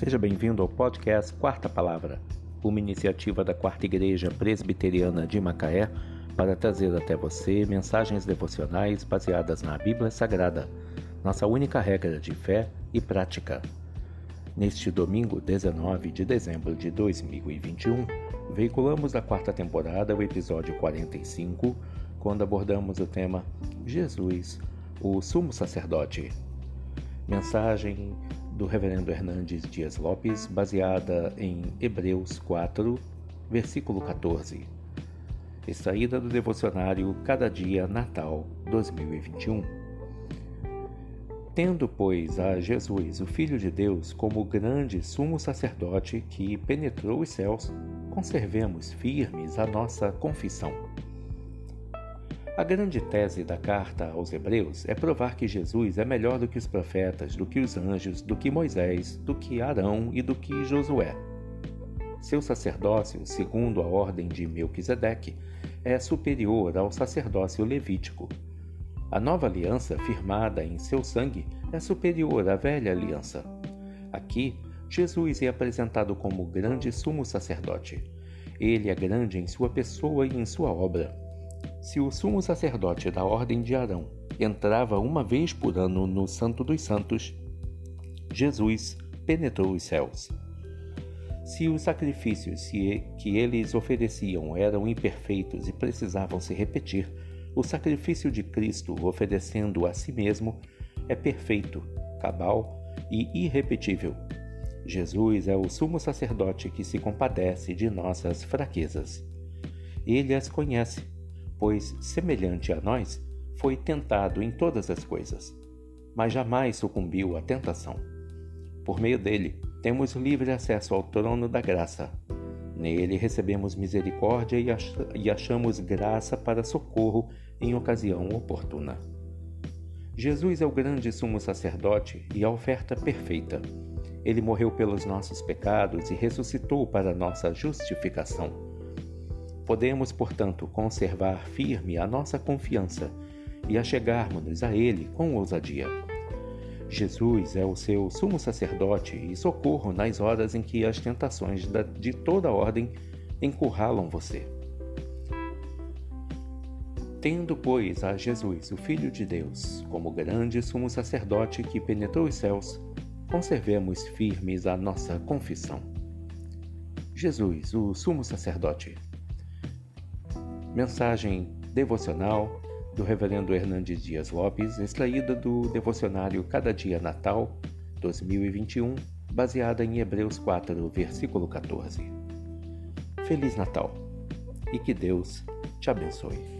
Seja bem-vindo ao podcast Quarta Palavra, uma iniciativa da Quarta Igreja Presbiteriana de Macaé para trazer até você mensagens devocionais baseadas na Bíblia Sagrada, nossa única regra de fé e prática. Neste domingo, 19 de dezembro de 2021, veiculamos da quarta temporada o episódio 45, quando abordamos o tema Jesus, o Sumo Sacerdote. Mensagem do Reverendo Hernandes Dias Lopes, baseada em Hebreus 4, versículo 14. Extraída do devocionário Cada Dia Natal 2021. Tendo, pois, a Jesus, o Filho de Deus, como grande sumo sacerdote que penetrou os céus, conservemos firmes a nossa confissão. A grande tese da carta aos Hebreus é provar que Jesus é melhor do que os profetas, do que os anjos, do que Moisés, do que Arão e do que Josué. Seu sacerdócio, segundo a ordem de Melquisedeque, é superior ao sacerdócio levítico. A nova aliança, firmada em seu sangue, é superior à velha aliança. Aqui, Jesus é apresentado como grande sumo sacerdote. Ele é grande em sua pessoa e em sua obra. Se o sumo sacerdote da ordem de Arão entrava uma vez por ano no Santo dos Santos, Jesus penetrou os céus. Se os sacrifícios que eles ofereciam eram imperfeitos e precisavam se repetir, o sacrifício de Cristo, oferecendo a si mesmo, é perfeito, cabal e irrepetível. Jesus é o sumo sacerdote que se compadece de nossas fraquezas. Ele as conhece pois, semelhante a nós, foi tentado em todas as coisas, mas jamais sucumbiu à tentação. Por meio dele, temos livre acesso ao trono da graça. Nele recebemos misericórdia e achamos graça para socorro em ocasião oportuna. Jesus é o grande sumo sacerdote e a oferta perfeita. Ele morreu pelos nossos pecados e ressuscitou para nossa justificação. Podemos, portanto, conservar firme a nossa confiança e achegarmos-nos a Ele com ousadia. Jesus é o seu sumo sacerdote e socorro nas horas em que as tentações de toda ordem encurralam você. Tendo, pois, a Jesus, o Filho de Deus, como grande sumo sacerdote que penetrou os céus, conservemos firmes a nossa confissão. Jesus, o sumo sacerdote. Mensagem devocional do Reverendo Hernandes Dias Lopes, extraída do devocionário Cada Dia Natal 2021, baseada em Hebreus 4, versículo 14. Feliz Natal e que Deus te abençoe.